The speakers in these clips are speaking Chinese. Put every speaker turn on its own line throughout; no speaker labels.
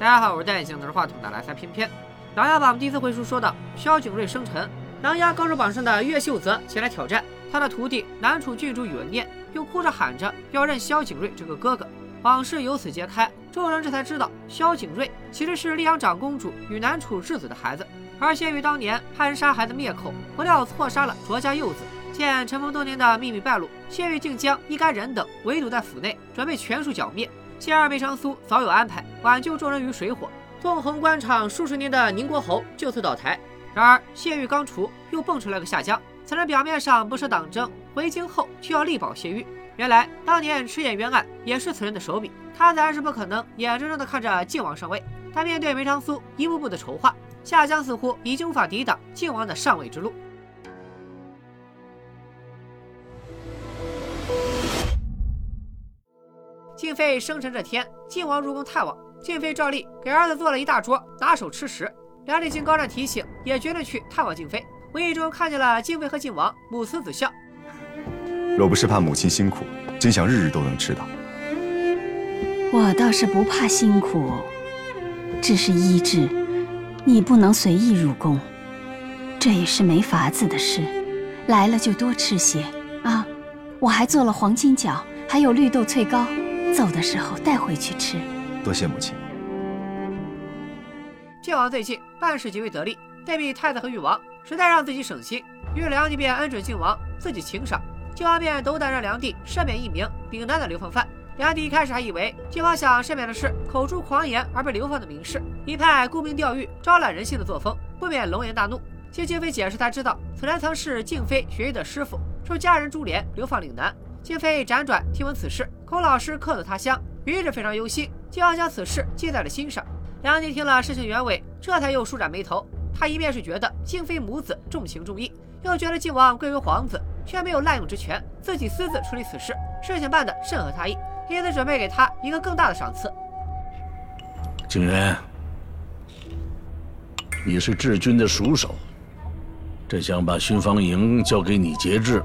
大家好，我是戴眼镜拿着话筒的来塞翩翩。《琅琊榜》第一次回书说到，萧景睿生辰，琅琊高手榜上的岳秀泽前来挑战，他的徒弟南楚郡主宇文念又哭着喊着要认萧景睿这个哥哥。往事由此揭开，众人这才知道，萧景睿其实是溧阳长公主与南楚质子的孩子。而谢玉当年派人杀孩子灭口，不料错杀了卓家幼子。见尘封多年的秘密败露，谢玉竟将一干人等围堵在府内，准备全数剿灭。谢二梅长苏早有安排，挽救众人于水火。纵横官场数十年的宁国侯就此倒台。然而谢玉刚除，又蹦出来个夏江。此人表面上不涉党争，回京后却要力保谢玉。原来当年赤焰冤案也是此人的手笔。他自然是不可能眼睁睁地看着靖王上位。但面对梅长苏一步步的筹划，夏江似乎已经无法抵挡靖王的上位之路。静妃生辰这天，靖王入宫探望，静妃照例给儿子做了一大桌，拿手吃食。梁丽经高湛提醒，也决定去探望静妃。无意中看见了静妃和靖王母慈子孝。
若不是怕母亲辛苦，真想日日都能吃到。
我倒是不怕辛苦，只是医治，你不能随意入宫，这也是没法子的事。来了就多吃些啊！我还做了黄金饺，还有绿豆脆糕。走的时候带回去吃。
多谢母亲。
靖王最近办事极为得力，对比太子和誉王，实在让自己省心。于是梁帝便恩准靖王自己请赏，靖王便斗胆让梁帝赦免一名岭南的流放犯。梁帝一开始还以为靖王想赦免的是口出狂言而被流放的名士，一派沽名钓誉、招揽人心的作风，不免龙颜大怒。经静妃解释才知道，此人曾是静妃学艺的师傅，受家人株连流放岭南。静妃辗转听闻此事，孔老师客走他乡，于是非常忧心。就要将此事记在了心上。梁帝听了事情原委，这才又舒展眉头。他一面是觉得静妃母子重情重义，又觉得靖王贵为皇子，却没有滥用职权，自己私自处理此事，事情办得甚合他意，因此准备给他一个更大的赏赐。
景元，你是治军的熟手，朕想把巡防营交给你节制。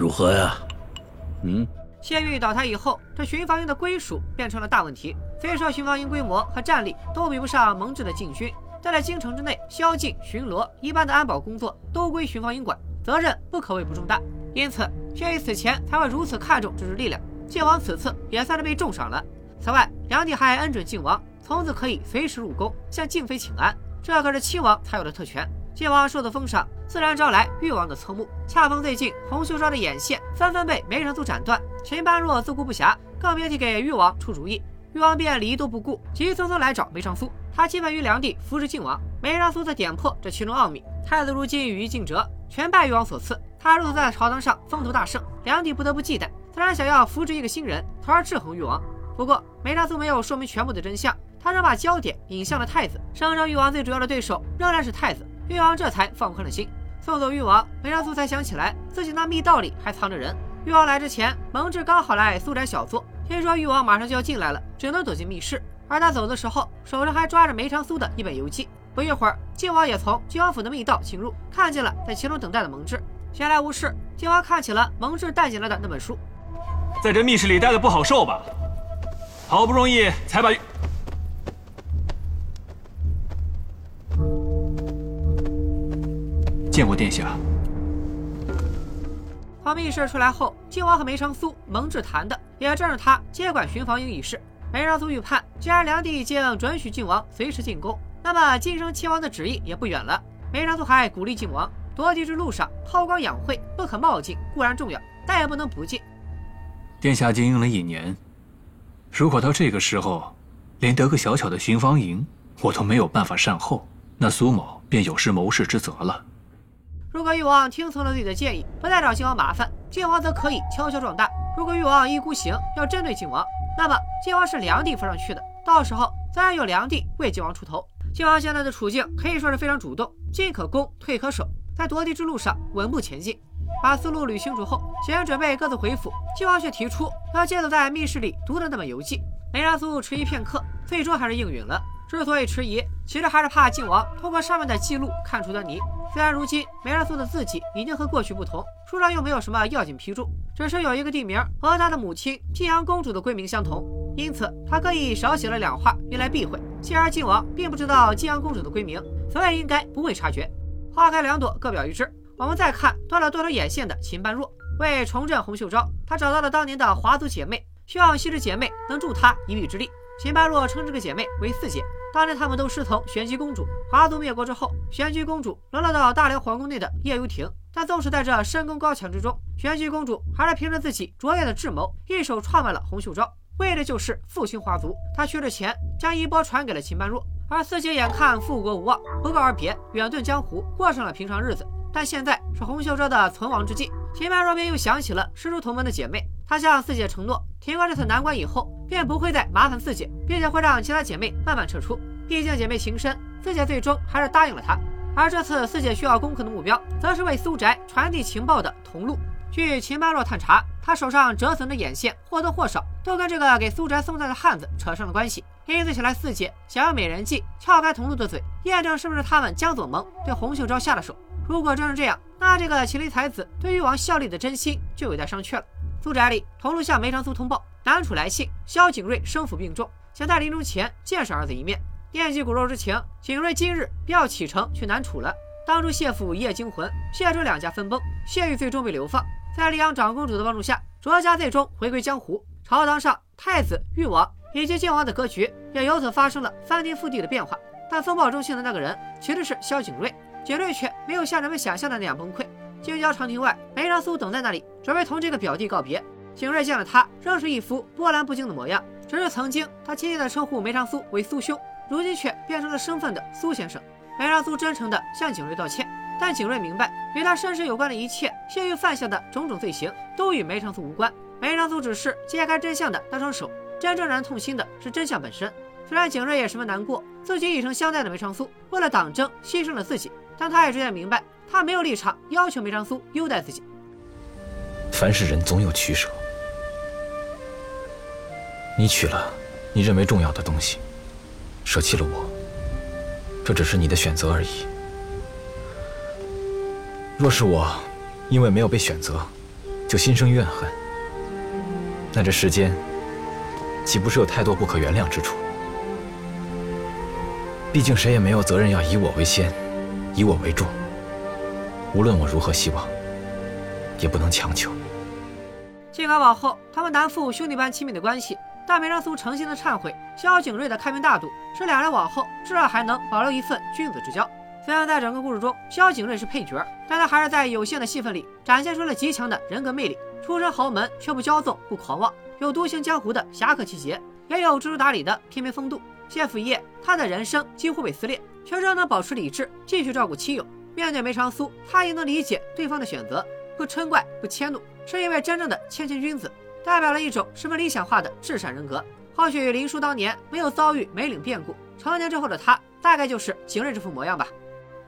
如何呀？
嗯，谢玉倒台以后，这巡防营的归属变成了大问题。虽说巡防营规模和战力都比不上蒙挚的禁军，但在京城之内宵禁、巡逻一般的安保工作都归巡防营管，责任不可谓不重大。因此，谢玉此前才会如此看重这支力量。靖王此次也算是被重赏了。此外，梁帝还恩准靖王从此可以随时入宫向静妃请安，这可是亲王才有的特权。靖王受的封赏，自然招来誉王的侧目。恰逢最近洪秀昭的眼线纷纷被梅长苏斩断，秦般若自顾不暇，更别提给誉王出主意。誉王便理都不顾，急匆匆来找梅长苏。他期盼于梁帝扶持靖王，梅长苏则点破这其中奥秘。太子如今羽翼尽折，全拜誉王所赐。他如此在朝堂上风头大盛，梁帝不得不忌惮，自然想要扶植一个新人，从而制衡誉王。不过梅长苏没有说明全部的真相，他仍把焦点引向了太子，声称誉王最主要的对手仍然是太子。誉王这才放宽了心，送走誉王，梅长苏才想起来自己那密道里还藏着人。誉王来之前，蒙挚刚好来苏宅小坐，听说誉王马上就要进来了，只能躲进密室。而他走的时候，手上还抓着梅长苏的一本游记。不一会儿，靖王也从靖王府的密道进入，看见了在其中等待的蒙挚。闲来无事，靖王看起了蒙挚带进来的那本书，
在这密室里待的不好受吧？好不容易才把。见过殿下。
从密室出来后，靖王和梅长苏、蒙挚谈的也正是他接管巡防营一事。梅长苏预判，既然梁帝已经准许靖王随时进宫，那么晋升亲王的旨意也不远了。梅长苏还鼓励靖王夺嫡之路上韬光养晦，不可冒进，固然重要，但也不能不进。
殿下经营了一年，如果到这个时候，连得个小小的巡防营，我都没有办法善后，那苏某便有失谋士之责了。
如果誉王听从了自己的建议，不再找靖王麻烦，靖王则可以悄悄壮大。如果誉王一孤行，要针对靖王，那么靖王是梁帝扶上去的，到时候自然有梁帝为靖王出头。靖王现在的处境可以说是非常主动，进可攻，退可守，在夺嫡之路上稳步前进。把思路捋清楚后，几人准备各自回府，靖王却提出要借走在密室里读的那本游记。梅长苏迟疑片刻，最终还是应允了。之所以迟疑，其实还是怕靖王通过上面的记录看出端倪。虽然如今梅长苏的字迹已经和过去不同，书上又没有什么要紧批注，只是有一个地名和他的母亲晋阳公主的闺名相同。因此他刻意少写了两画，用来避讳。继而靖王并不知道晋阳公主的闺名，所以应该不会察觉。花开两朵，各表一枝。我们再看断了多头眼线的秦般若，为重振洪秀昭，他找到了当年的华族姐妹，希望昔日姐妹能助他一臂之力。秦般若称这个姐妹为四姐，当年他们都师从玄机公主。华族灭国之后，玄机公主沦落到大辽皇宫内的夜游亭，但纵使在这深宫高墙之中，玄机公主还是凭着自己卓越的智谋，一手创办了洪秀招。为的就是复兴华族，他缺着钱，将衣钵传给了秦般若。而四姐眼看复国无望，不告而别，远遁江湖，过上了平常日子。但现在是洪秀昭的存亡之际，秦般若便又想起了师出同门的姐妹。他向四姐承诺，挺过这次难关以后，便不会再麻烦四姐，并且会让其他姐妹慢慢撤出。毕竟姐妹情深，四姐最终还是答应了他。而这次四姐需要攻克的目标，则是为苏宅传递情报的同路。据秦般若探查，他手上折损的眼线或多或少都跟这个给苏宅送菜的汉子扯上了关系。因此，起来四姐想用美人计撬开同路的嘴，验证是不是他们江左盟对洪秀昭下了手。如果真是这样，那这个麒麟才子对誉王效力的真心就有待商榷了。苏宅里，同路向梅长苏通报，南楚来信，萧景睿生父病重，想在临终前见上儿子一面，念及骨肉之情，景睿今日便要启程去南楚了。当初谢府一夜惊魂，谢卓两家分崩，谢玉最终被流放。在丽阳长公主的帮助下，卓家最终回归江湖。朝堂上，太子、誉王以及靖王的格局也由此发生了翻天覆地的变化。但风暴中心的那个人其实是萧景睿，景睿却没有像人们想象的那样崩溃。京郊长亭外，梅长苏等在那里，准备同这个表弟告别。景睿见了他，仍是一副波澜不惊的模样。只是曾经他亲切地称呼梅长苏为苏兄，如今却变成了身份的苏先生。梅长苏真诚地向景睿道歉。但景睿明白，与他身世有关的一切，谢玉犯下的种种罪行，都与梅长苏无关。梅长苏只是揭开真相的那双手，真正让人痛心的是真相本身。虽然景睿也十分难过，自己以诚相待的梅长苏为了党争牺牲了自己，但他也逐渐明白，他没有立场要求梅长苏优待自己。
凡是人总有取舍，你取了你认为重要的东西，舍弃了我，这只是你的选择而已。若是我因为没有被选择，就心生怨恨，那这世间岂不是有太多不可原谅之处？毕竟谁也没有责任要以我为先，以我为重。无论我如何希望，也不能强求。
尽管往后他们难复兄弟般亲密的关系，但梅长苏诚心的忏悔，萧景睿的开明大度，使两人往后至少还能保留一份君子之交。虽然在整个故事中，萧景睿是配角，但他还是在有限的戏份里展现出了极强的人格魅力。出身豪门却不骄纵不狂妄，有独行江湖的侠客气节，也有知书达理的翩翩风度。谢府一夜，他的人生几乎被撕裂，却仍能保持理智，继续照顾妻友。面对梅长苏，他也能理解对方的选择，不嗔怪，不迁怒，是一位真正的谦谦君子，代表了一种十分理想化的至善人格。或许林殊当年没有遭遇梅岭变故，成年之后的他，大概就是景睿这副模样吧。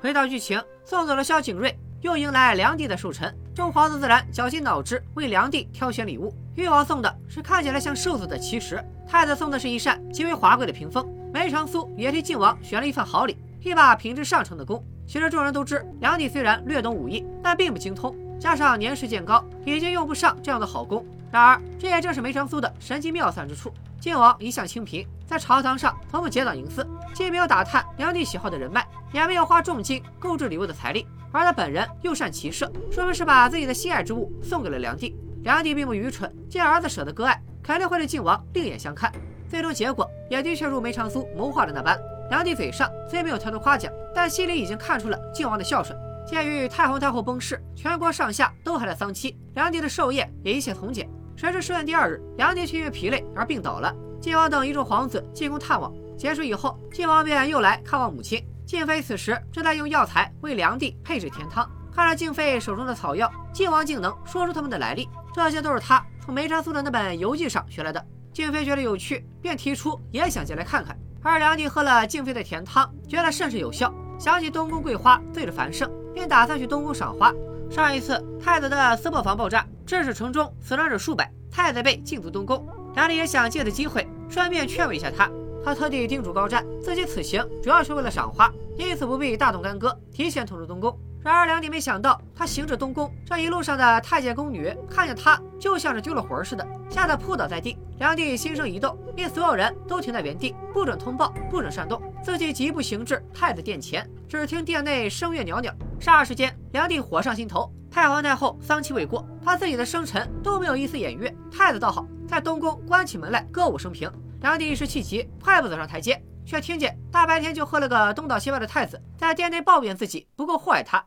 回到剧情，送走了萧景睿，又迎来梁帝的寿辰。众皇子自然绞尽脑汁为梁帝挑选礼物。誉王送的是看起来像瘦子的奇石，太子送的是一扇极为华贵的屏风。梅长苏也替靖王选了一份好礼，一把品质上乘的弓。其实众人都知，梁帝虽然略懂武艺，但并不精通，加上年事渐高，已经用不上这样的好弓。然而，这也正是梅长苏的神机妙算之处。靖王一向清贫，在朝堂上从不结党营私，既没有打探梁帝喜好的人脉，也没有花重金购置礼物的财力。而他本人又善骑射，说明是把自己的心爱之物送给了梁帝。梁帝并不愚蠢，见儿子舍得割爱，肯定会对靖王另眼相看。最终结果也的确如梅长苏谋划的那般，梁帝嘴上虽没有太多夸奖，但心里已经看出了靖王的孝顺。鉴于太皇太后崩逝，全国上下都还在丧期，梁帝的寿宴也一切从简。谁知寿宴第二日，梁帝却因为疲累而病倒了。晋王等一众皇子进宫探望，结束以后，晋王便又来看望母亲。静妃此时正在用药材为梁帝配制甜汤。看着静妃手中的草药，晋王竟能说出他们的来历，这些都是他从梅长苏的那本游记上学来的。静妃觉得有趣，便提出也想进来看看。而梁帝喝了静妃的甜汤，觉得甚是有效，想起东宫桂花醉着繁盛，便打算去东宫赏花。上一次太子的私破房爆炸，致使城中死伤者数百，太子被禁足东宫。梁帝也想借此机会顺便劝慰一下他。他特地叮嘱高湛，自己此行主要是为了赏花，因此不必大动干戈，提前通知东宫。然而梁帝没想到，他行至东宫，这一路上的太监宫女看见他，就像是丢了魂似的，吓得扑倒在地。梁帝心生一动，令所有人都停在原地，不准通报，不准煽动，自己疾步行至太子殿前。只听殿内声乐袅袅，霎时间，梁帝火上心头。太皇太后丧期未过，他自己的生辰都没有一丝偃月。太子倒好，在东宫关起门来歌舞升平。梁帝一时气急，快步走上台阶，却听见大白天就喝了个东倒西歪的太子在殿内抱怨自己不够祸害他，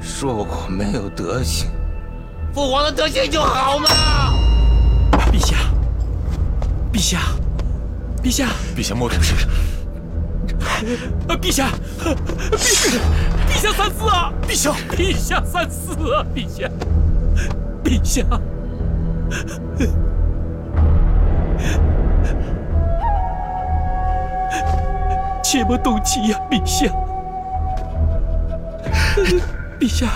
说我没有德行，父皇的德行就好吗？
陛下。陛下，陛下，
陛下莫出事。
啊，陛下，陛下，陛下三思啊！
陛下，
陛下三思啊！陛下，陛下，切莫动气呀，陛下，陛下。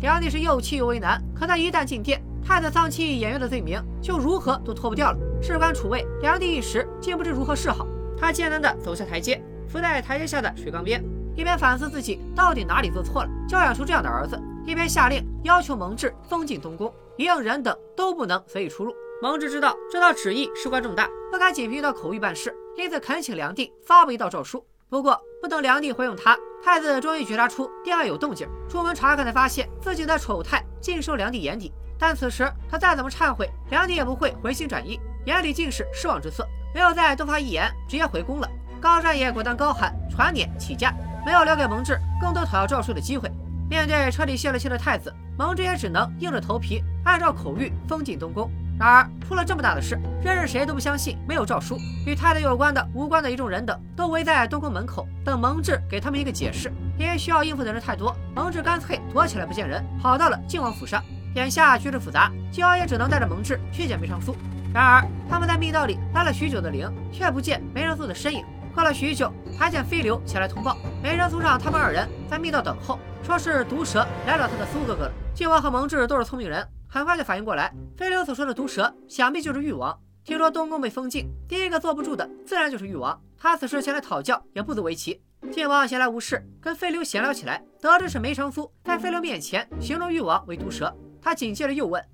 梁帝是又气又为难，可他一旦进殿，太子丧气掩月的罪名就如何都脱不掉了。事关储位，梁帝一时竟不知如何是好。他艰难地走下台阶，伏在台阶下的水缸边，一边反思自己到底哪里做错了，教养出这样的儿子，一边下令要求蒙挚封进东宫，一应人等都不能随意出入。蒙挚知道这道旨意事关重大，不敢仅凭一道口谕办事，因此恳请梁帝发布一道诏书。不过，不等梁帝回应他，太子终于觉察出殿外有动静，出门查看才发现自己的丑态尽收梁帝眼底。但此时他再怎么忏悔，梁帝也不会回心转意，眼里尽是失望之色，没有再多发一言，直接回宫了。高湛也果断高喊传撵起驾，没有留给蒙挚更多讨要诏书的机会。面对彻底泄了气的太子，蒙挚也只能硬着头皮按照口谕封进东宫。然而出了这么大的事，任是谁都不相信没有诏书。与太子有关的、无关的一众人等都围在东宫门口，等蒙挚给他们一个解释。因为需要应付的人太多，蒙挚干脆躲起来不见人，跑到了靖王府上。眼下局势复杂，靖王也只能带着蒙挚去见梅长苏。然而他们在密道里拉了许久的铃，却不见梅长苏的身影。过了许久，还见飞流前来通报，梅长苏让他们二人在密道等候，说是毒蛇来找他的苏哥哥了。靖王和蒙挚都是聪明人。很快就反应过来，飞流所说的毒蛇，想必就是誉王。听说东宫被封禁，第一个坐不住的自然就是誉王。他此时前来讨教，也不足为奇。晋王闲来无事，跟飞流闲聊起来，得知是梅长苏在飞流面前形容誉王为毒蛇。他紧接着又问：“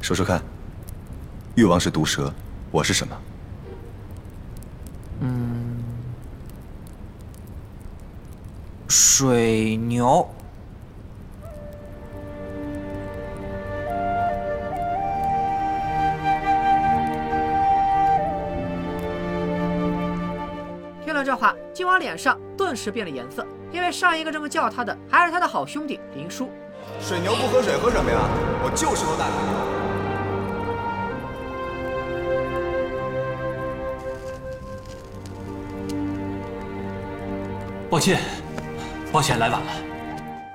说说看，誉王是毒蛇，我是什么？”
嗯，水牛。
靖王脸上顿时变了颜色，因为上一个这么叫他的还是他的好兄弟林叔。
水牛不喝水，喝什么呀？我就是喝大水
抱歉，抱歉来晚了。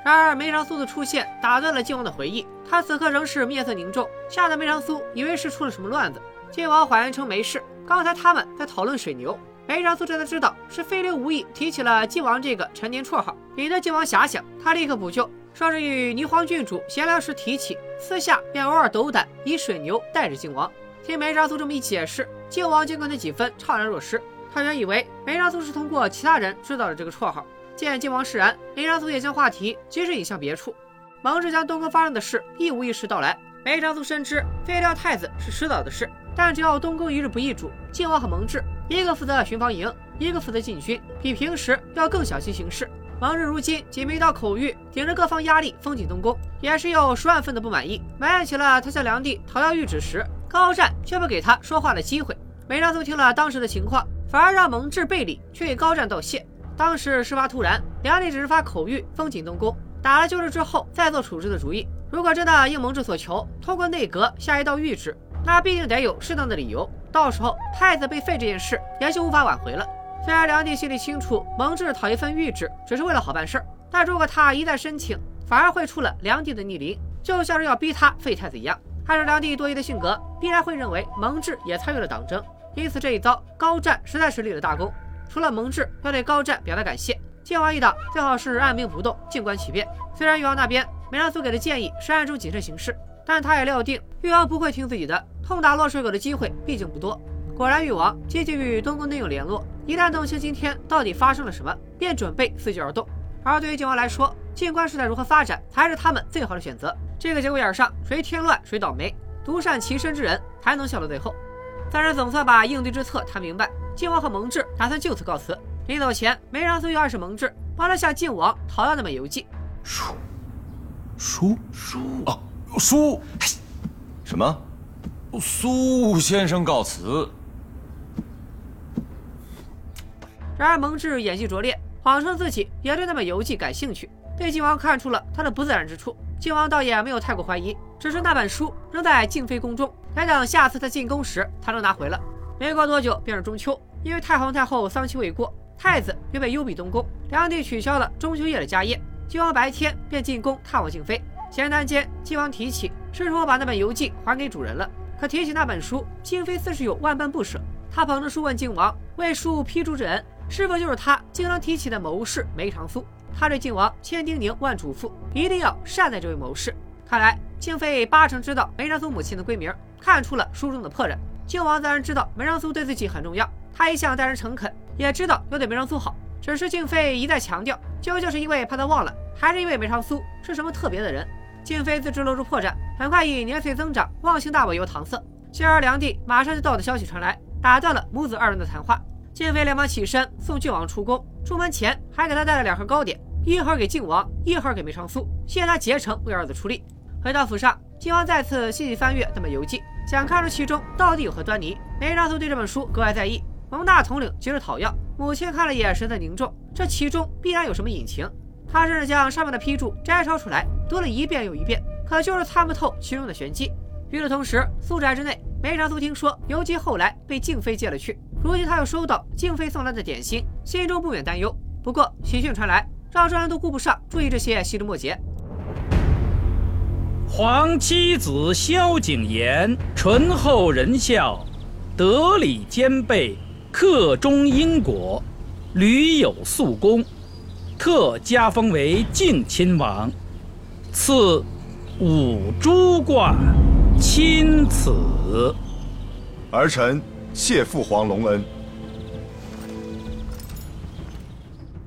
然而梅长苏的出现打断了靖王的回忆，他此刻仍是面色凝重，吓得梅长苏以为是出了什么乱子。靖王谎言称没事，刚才他们在讨论水牛。梅长苏这才知道是飞流无意提起了靖王这个陈年绰号，引得靖王遐想。他立刻补救，说是与霓凰郡主闲聊时提起，私下便偶尔斗胆以水牛代着靖王。听梅长苏这么一解释，靖王竟更那几分怅然若失。他原以为梅长苏是通过其他人知道了这个绰号。见靖王释然，梅长苏也将话题及时引向别处。蒙挚将东宫发生的事一五一十道来。梅长苏深知废掉太子是迟早的事，但只要东宫一日不易主，靖王和蒙挚。一个负责巡防营，一个负责禁军，比平时要更小心行事。蒙挚如今仅凭一道口谕，顶着各方压力封进东宫，也是有十万分的不满意，埋怨起了他向梁帝讨要谕旨时，高湛却不给他说话的机会。梅长苏听了当时的情况，反而让蒙挚背礼，去给高湛道谢。当时事发突然，梁帝只是发口谕封进东宫，打了旧制之后再做处置的主意。如果真的应蒙挚所求，通过内阁下一道谕旨，那必定得有适当的理由。到时候太子被废这件事也就无法挽回了。虽然梁帝心里清楚蒙挚讨一份谕旨只是为了好办事儿，但如果他一再申请，反而会出了梁帝的逆鳞，就像是要逼他废太子一样。按照梁帝多疑的性格，必然会认为蒙挚也参与了党争。因此这一遭高湛实在是立了大功。除了蒙挚要对高湛表达感谢，靖王一党最好是按兵不动，静观其变。虽然誉王那边梅长苏给的建议是暗中谨慎行事。但他也料定誉王不会听自己的，痛打落水狗的机会毕竟不多。果然，誉王积极与东宫内应联络，一旦弄清今天到底发生了什么，便准备伺机而动。而对于靖王来说，静观事态如何发展才是他们最好的选择。这个节骨眼上，谁添乱谁倒霉，独善其身之人才能笑到最后。三人总算把应对之策谈明白，靖王和蒙挚打算就此告辞。临走前，梅长苏又暗示蒙挚帮他向靖王讨要那本游记。
书，书，
书哦，书，
什么？
苏先生告辞。
然而蒙挚演技拙劣，谎称自己也对那本游记感兴趣，被靖王看出了他的不自然之处。靖王倒也没有太过怀疑，只是那本书仍在静妃宫中，待等下次他进宫时才能拿回了。没过多久便是中秋，因为太皇太后丧期未过，太子又被幽闭东宫，两地取消了中秋夜的家宴。靖王白天便进宫探望静妃，闲谈间，靖王提起是说把那本游记还给主人了，可提起那本书，静妃似是有万般不舍。他捧着书问靖王为书批注之恩。是否就是他经常提起的谋士梅长苏？他对靖王千叮咛万嘱咐，一定要善待这位谋士。看来静妃八成知道梅长苏母亲的闺名，看出了书中的破绽。靖王自然知道梅长苏对自己很重要，他一向待人诚恳，也知道要对梅长苏好。只是静妃一再强调，究竟是因为怕他忘了，还是因为梅长苏是什么特别的人？静妃自知露出破绽，很快以年岁增长、忘性大为由搪塞。继而梁帝马上就到的消息传来，打断了母子二人的谈话。静妃连忙起身送靖王出宫，出门前还给他带了两盒糕点，一盒给靖王，一盒给梅长苏，谢他竭诚为儿子出力。回到府上，靖王再次细细翻阅那本游记，想看出其中到底有何端倪。梅长苏对这本书格外在意，蒙大统领急着讨要，母亲看了眼神色凝重，这其中必然有什么隐情。他甚至将上面的批注摘抄出来，读了一遍又一遍，可就是参不透其中的玄机。与此同时，宿宅之内，梅长苏听说游记后来被静妃借了去。如今他又收到静妃送来的点心，心中不免担忧。不过喜讯传来，让众人都顾不上注意这些细枝末节。
皇妻子萧景琰醇厚仁孝，德礼兼备，克忠因果，屡有素功，特加封为敬亲王，赐五珠冠，钦此。
儿臣。谢父皇隆恩。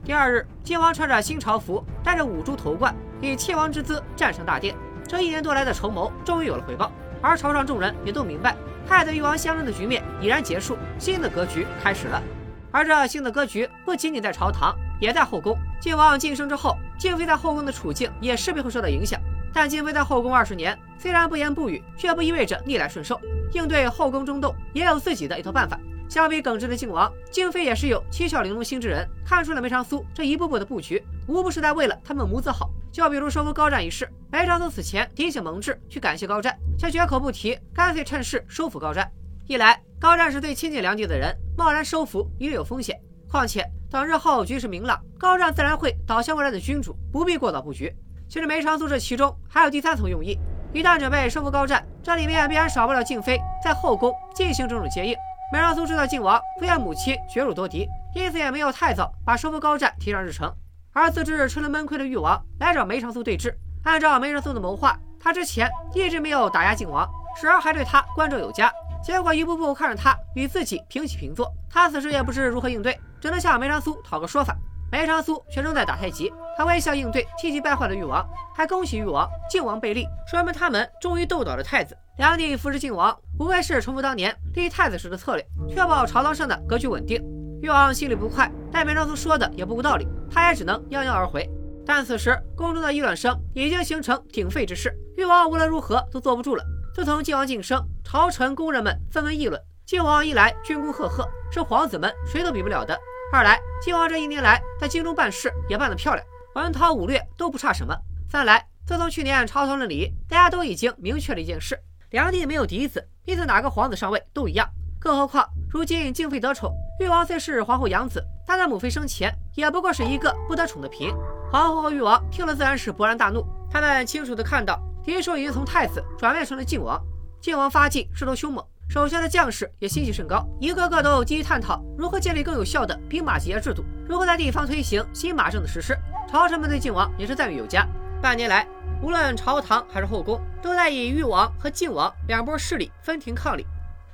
第二日，靖王穿着新朝服，带着五珠头冠，以亲王之姿站上大殿。这一年多来的筹谋终于有了回报，而朝上众人也都明白，太子与王相争的局面已然结束，新的格局开始了。而这新的格局不仅仅在朝堂，也在后宫。靖王晋升之后，静妃在后宫的处境也势必会受到影响。但静妃在后宫二十年，虽然不言不语，却不意味着逆来顺受。应对后宫争斗，也有自己的一套办法。相比耿直的靖王，静妃也是有七窍玲珑心之人，看出了梅长苏这一步步的布局，无不是在为了他们母子好。就比如收服高湛一事，梅长苏死前提醒蒙挚去感谢高湛，却绝口不提，干脆趁势收服高湛。一来，高湛是最亲近梁帝的人，贸然收复略有风险；况且等日后局势明朗，高湛自然会倒向未来的君主，不必过早布局。其实梅长苏这其中还有第三层用意。一旦准备收复高湛，这里面必然少不了静妃在后宫进行种种接应。梅长苏知道靖王不愿母亲绝辱多敌，因此也没有太早把收复高湛提上日程。而自知吃了闷亏的誉王来找梅长苏对峙，按照梅长苏的谋划，他之前一直没有打压靖王，时而还对他关照有加，结果一步步看着他与自己平起平坐，他此时也不知如何应对，只能向梅长苏讨个说法。梅长苏却仍在打太极，他微笑应对气急败坏的誉王，还恭喜誉王、靖王被立，说明他们终于斗倒了太子。梁帝扶持靖王，无非是重复当年立太子时的策略，确保朝堂上的格局稳定。誉王心里不快，但梅长苏说的也不无道理，他也只能泱泱而回。但此时宫中的议论声已经形成鼎沸之势，誉王无论如何都坐不住了。自从靖王晋升，朝臣宫人们纷纷议论，靖王一来军功赫赫，是皇子们谁都比不了的。二来，靖王这一年来在京中办事也办得漂亮，文韬武略都不差什么。三来，自从去年朝堂论礼，大家都已经明确了一件事：梁帝没有嫡子，因此哪个皇子上位都一样。更何况，如今静妃得宠，誉王虽是皇后养子，但在母妃生前也不过是一个不得宠的嫔。皇后和誉王听了自然是勃然大怒，他们清楚地看到敌手已经从太子转变成了靖王，靖王发迹势头凶猛。手下的将士也心气甚高，一个个都积极探讨如何建立更有效的兵马节制度，如何在地方推行新马政的实施。朝臣们对靖王也是赞誉有加。半年来，无论朝堂还是后宫，都在以誉王和靖王两波势力分庭抗礼。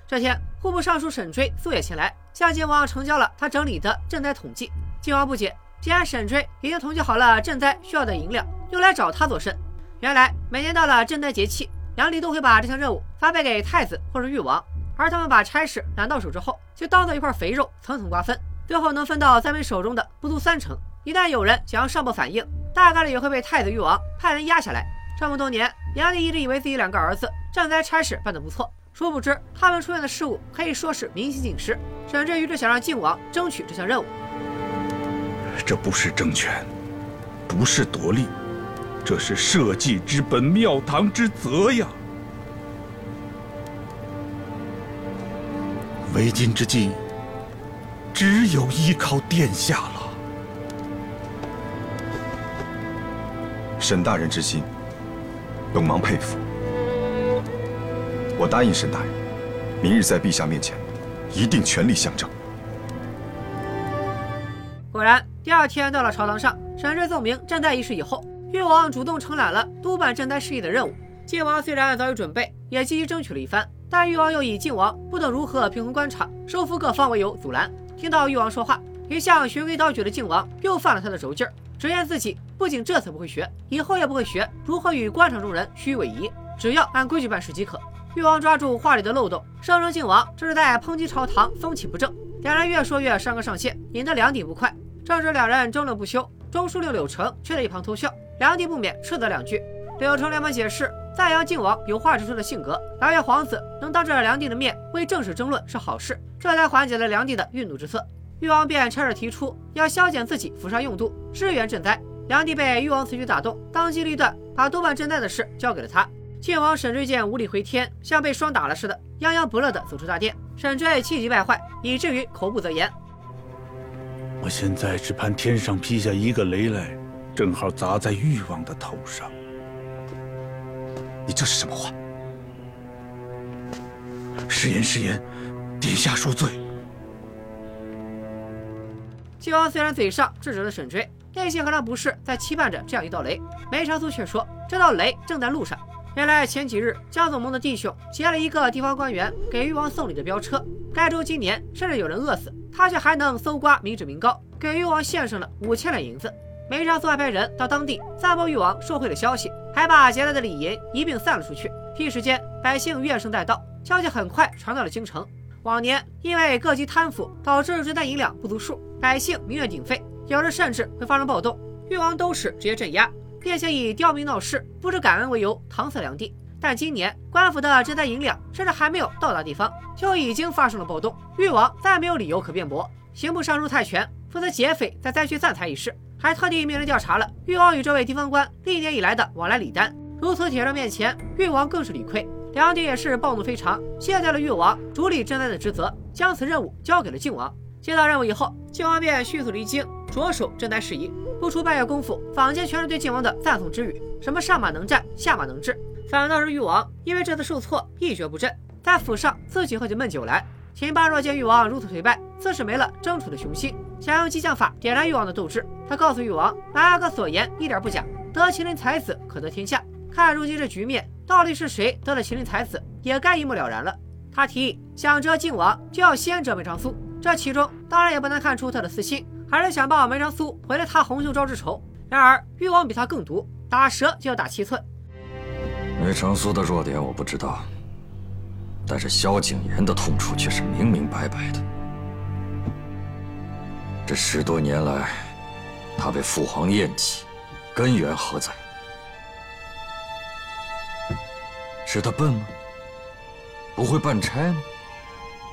这天，户部尚书沈追素也前来，向晋王呈交了他整理的赈灾统计。晋王不解，既然沈追已经统计好了赈灾需要的银两，又来找他做甚？原来每年到了赈灾节气，梁帝都会把这项任务发配给太子或者誉王，而他们把差事揽到手之后，就当做一块肥肉层层瓜分，最后能分到灾民手中的不足三成。一旦有人想要上报反映，大概率也会被太子、誉王派人压下来。这么多年，梁帝一直以为自己两个儿子赈灾差事办得不错，殊不知他们出现的失误可以说是明星尽失。沈追于是想让靖王争取这项任务。
这不是争权，不是夺利，这是社稷之本、庙堂之责呀！为今之计，只有依靠殿下了。
沈大人之心，本王佩服。我答应沈大人，明日在陛下面前，一定全力相争。
果然。第二天到了朝堂上，沈追奏明赈灾仪式以后，誉王主动承揽了督办赈灾事宜的任务。晋王虽然早有准备，也积极争取了一番，但誉王又以晋王不懂如何平衡官场、收服各方为由阻拦。听到誉王说话，一向循规蹈矩的晋王又犯了他的轴劲儿，直言自己不仅这次不会学，以后也不会学如何与官场中人虚伪仪，只要按规矩办事即可。誉王抓住话里的漏洞，声称晋王这是在抨击朝堂风气不正。两人越说越上纲上线，引得梁帝不快。正是两人争论不休，中书令柳成却在一旁偷笑。梁帝不免斥责两句。柳成连忙解释，赞扬靖王有话直说的性格，老爷皇子能当着梁帝的面为正事争论是好事，这才缓解了梁帝的愠怒之色。誉王便趁热提出要削减自己府上用度，支援赈灾。梁帝被誉王此举打动，当机立断把督办赈灾的事交给了他。靖王沈追见无力回天，像被霜打了似的，泱泱不乐地走出大殿。沈追气急败坏，以至于口不择言。
我现在只盼天上劈下一个雷来，正好砸在誉王的头上。
你这是什么话？
是言是言，殿下恕罪。
靖王虽然嘴上制止了沈追，内心何尝不是在期盼着这样一道雷？梅长苏却说，这道雷正在路上。原来前几日，江总盟的弟兄劫了一个地方官员给誉王送礼的飙车，该州今年甚至有人饿死。他却还能搜刮民脂民膏，给誉王献上了五千两银子。梅长苏还派人到当地散播誉王受贿的消息，还把劫来的礼银一并散了出去。一时间，百姓怨声载道，消息很快传到了京城。往年因为各级贪腐导致赈灾银两不足数，百姓民怨鼎沸，有时甚至会发生暴动，誉王都是直接镇压，并且以刁民闹事、不知感恩为由搪塞良地。但今年官府的赈灾银两甚至还没有到达地方，就已经发生了暴动。誉王再没有理由可辩驳。刑部尚书蔡权负责劫匪在灾区散财一事，还特地命人调查了誉王与这位地方官历年以来的往来礼单。如此铁证面前，誉王更是理亏。梁帝也是暴怒非常，卸掉了誉王主理赈灾的职责，将此任务交给了靖王。接到任务以后，靖王便迅速离京，着手赈灾事宜。不出半月功夫，坊间全是对靖王的赞颂之语，什么上马能战，下马能治。反倒是誉王，因为这次受挫，一蹶不振，在府上自己喝起闷酒来。秦八若见誉王如此颓败，自是没了争储的雄心，想用激将法点燃誉王的斗志。他告诉誉王，白阿哥所言一点不假，得麒麟才子可得天下。看如今这局面，到底是谁得了麒麟才子，也该一目了然了。他提议想折靖王，就要先折梅长苏，这其中当然也不难看出他的私心，还是想报梅长苏毁了他洪秀招之仇。然而誉王比他更毒，打蛇就要打七寸。
梅长苏的弱点我不知道，但是萧景琰的痛处却是明明白白的。这十多年来，他被父皇厌弃，根源何在？是他笨吗？不会办差吗？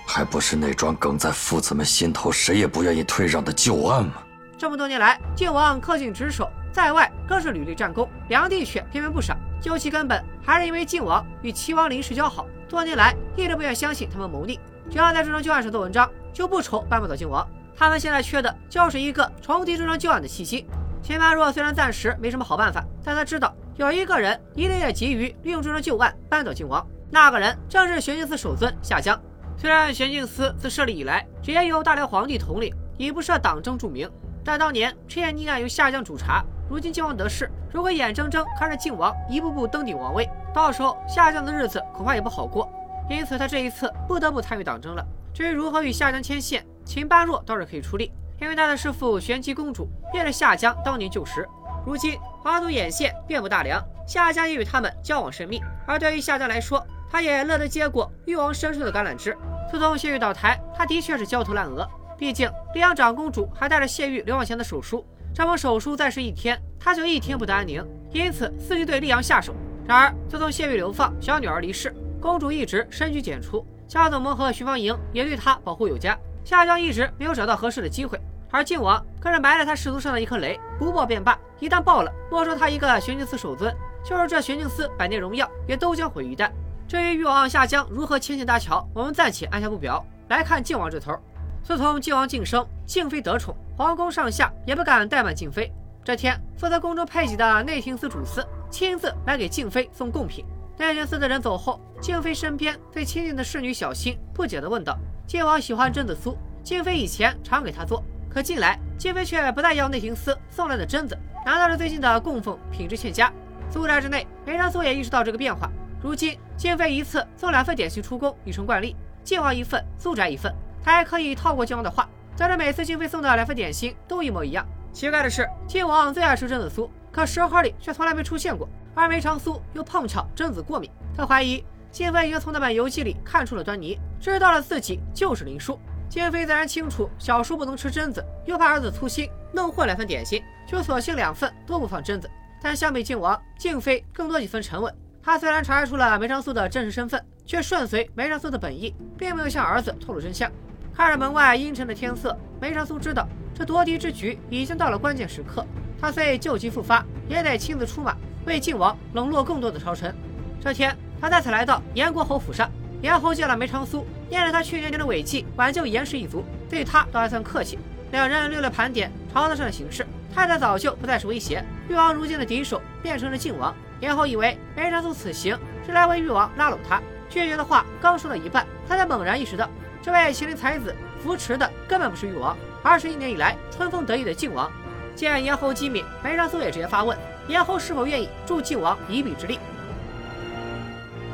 还不是那桩梗在父子们心头，谁也不愿意退让的旧案吗？
这么多年来，靖王恪尽职守，在外更是屡立战功，梁帝却偏偏不赏。究其根本，还是因为靖王与齐王林氏交好，多年来一直不愿相信他们谋逆。只要在这桩旧案上做文章，就不愁扳不倒靖王。他们现在缺的就是一个重提这桩旧案的契机。秦般若虽然暂时没什么好办法，但他知道有一个人一定也急于利用这桩旧案扳倒靖王。那个人正是玄镜司首尊夏江。虽然玄镜司自设立以来，直接由大辽皇帝统领，以不设党争著名，但当年赤焰逆案由夏江主查。如今靖王得势，如果眼睁睁看着靖王一步步登顶王位，到时候夏江的日子恐怕也不好过。因此，他这一次不得不参与党争了。至于如何与夏江牵线，秦般若倒是可以出力，因为他的师父玄机公主便是夏江当年旧时。如今华族眼线遍布大梁，夏江也与他们交往甚密。而对于夏江来说，他也乐得接过誉王伸出的橄榄枝。自从谢玉倒台，他的确是焦头烂额。毕竟溧阳长公主还带着谢玉流往前的手书，这封手书再是一天，他就一天不得安宁，因此伺机对溧阳下手。然而自从谢玉流放，小女儿离世，公主一直深居简出，夏总盟和徐芳莹也对她保护有加。夏江一直没有找到合适的机会。而靖王可是埋了他氏族上的一颗雷，不爆便罢，一旦爆了，没收他一个玄镜司首尊，就是这玄镜司百年荣耀也都将毁于一旦。至于誉王夏江如何牵线搭桥，我们暂且按下不表。来看靖王这头，自从靖王晋升，静妃得宠，皇宫上下也不敢怠慢静妃。这天，负责宫中配给的内廷司主司亲自来给静妃送贡品。内廷司的人走后，静妃身边最亲近的侍女小新不解地问道：“靖王喜欢榛子酥，静妃以前常给他做。”可近来，静妃却不再要内廷司送来的榛子，难道是最近的供奉品质欠佳？苏宅之内，梅长苏也意识到这个变化。如今，静妃一次送两份点心出宫已成惯例，靖王一份，苏宅一份。他还可以套过靖王的话，在这每次静妃送的两份点心都一模一样。奇怪的是，靖王最爱吃榛子酥，可食盒里却从来没出现过。而梅长苏又碰巧榛子过敏，他怀疑静妃已经从那本游记里看出了端倪，知道了自己就是林殊。静妃自然清楚小叔不能吃榛子，又怕儿子粗心弄混两份点心，就索性两份都不放榛子。但相比靖王，静妃更多几分沉稳。她虽然查出了梅长苏的真实身份，却顺随梅长苏的本意，并没有向儿子透露真相。看着门外阴沉的天色，梅长苏知道这夺嫡之局已经到了关键时刻。他虽旧疾复发，也得亲自出马，为靖王笼络更多的朝臣。这天，他再次来到燕国侯府上。严侯见了梅长苏，念着他去年年的伟绩，挽救严氏一族，对他倒还算客气。两人略略盘点朝堂上的形势，太太早就不再是威胁，誉王如今的敌手变成了靖王。严侯以为梅长苏此行是来为誉王拉拢他，拒绝的话刚说到一半，他才猛然意识到，这位麒麟才子扶持的根本不是誉王，而是一年以来春风得意的靖王。见严侯机敏，梅长苏也直接发问：严侯是否愿意助靖王一臂之力？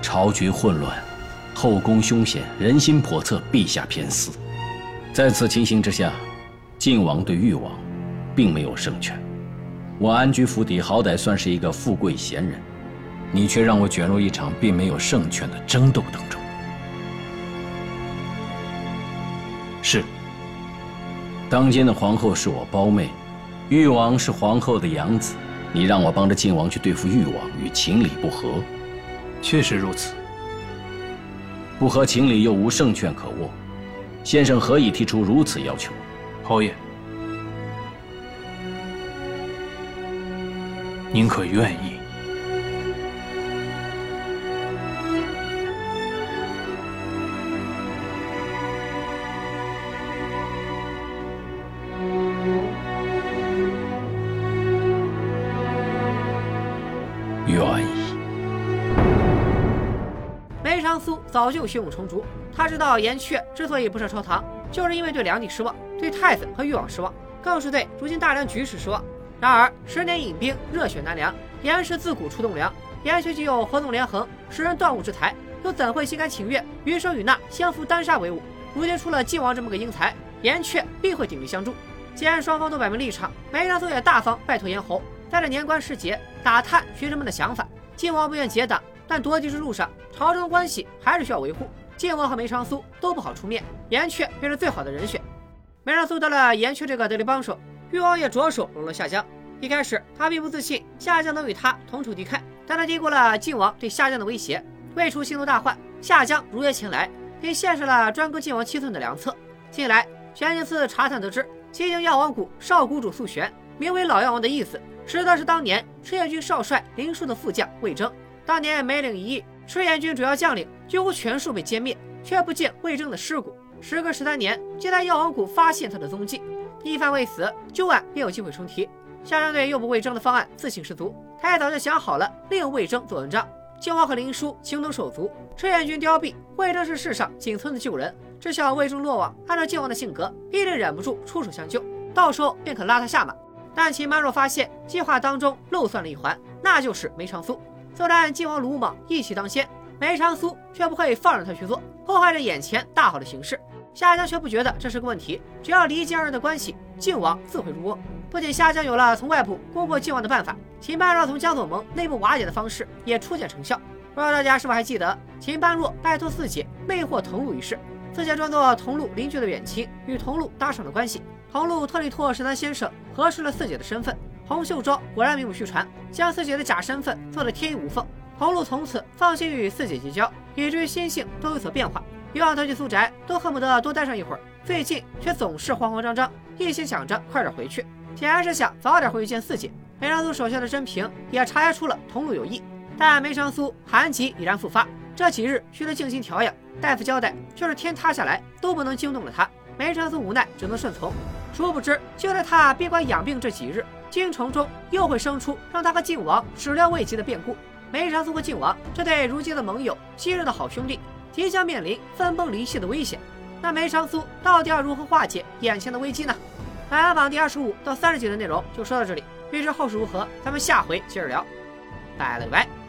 朝局混乱。后宫凶险，人心叵测，陛下偏私。在此情形之下，靖王对誉王，并没有胜券。我安居府邸，好歹算是一个富贵闲人，你却让我卷入一场并没有胜券的争斗当中。
是。
当今的皇后是我胞妹，誉王是皇后的养子，你让我帮着靖王去对付誉王，与情理不合。
确实如此。
不合情理又无胜券可握，先生何以提出如此要求？
侯爷，您可愿意？
早就胸有成竹，他知道严阙之所以不设朝堂，就是因为对梁帝失望，对太子和誉王失望，更是对如今大梁局势失望。然而十年引兵，热血难凉，严氏自古出栋梁，严阙既有合纵连横、识人断物之才，又怎会心甘情愿与生与那、相扶单杀为伍？如今出了晋王这么个英才，严阙必会鼎力相助。既然双方都摆明立场，梅长苏也大方拜托严侯，在这年关时节打探学生们的想法。晋王不愿结党。但夺嫡之路上，朝中关系还是需要维护。晋王和梅长苏都不好出面，严阙便是最好的人选。梅长苏得了严阙这个得力帮手，誉王也着手笼络夏江。一开始他并不自信夏江能与他同仇敌忾，但他低估了晋王对夏江的威胁。未出心头大患，夏江如约前来，并献上了专割晋王七寸的良策。近来玄镜司查探得知，西京药王谷少谷主素玄，名为老药王的意思，实则是当年赤焰军少帅林殊的副将魏征。当年梅岭一役，赤焰军主要将领几乎全数被歼灭，却不见魏征的尸骨。时隔十三年，竟在药王谷发现他的踪迹。一番未死，旧案便有机会重提。夏江对诱捕魏征的方案自信十足，他也早就想好了利用魏征做文章。靖王和林殊情同手足，赤焰军凋敝，魏征是世上仅存的旧人。知晓魏征落网，按照靖王的性格，必定忍不住出手相救，到时候便可拉他下马。但秦般若发现计划当中漏算了一环，那就是梅长苏。作战，晋王鲁莽，义气当先。梅长苏却不会放任他去做，破坏着眼前大好的形势。夏江却不觉得这是个问题，只要离间二人的关系，靖王自会入瓮。不仅夏江有了从外部攻破靖王的办法，秦般若从江左盟内部瓦解的方式也初见成效。不知道大家是否还记得秦般若拜托四姐魅惑桐露一事？四姐装作桐露邻居的远亲，与桐露搭上了关系。桐露特地托十三先生核实了四姐的身份，洪秀庄果然名不虚传，将四姐的假身份做得天衣无缝。桐露从此放心与四姐结交，以至于心性都有所变化。以往他去苏宅都恨不得多待上一会儿，最近却总是慌慌张张，一心想着快点回去。显然是想早点回去见四姐。梅长苏手下的甄平也察觉出了桐露有意，但梅长苏寒疾已然复发，这几日需得静心调养。大夫交代，就是天塌下来都不能惊动了他。梅长苏无奈，只能顺从。殊不知，就在他闭关养病这几日，京城中又会生出让他和靖王始料未及的变故。梅长苏和靖王这对如今的盟友、昔日的好兄弟，即将面临分崩离析的危险。那梅长苏到底要如何化解眼前的危机呢？排行榜第二十五到三十集的内容就说到这里，预知后事如何，咱们下回接着聊，拜了个拜。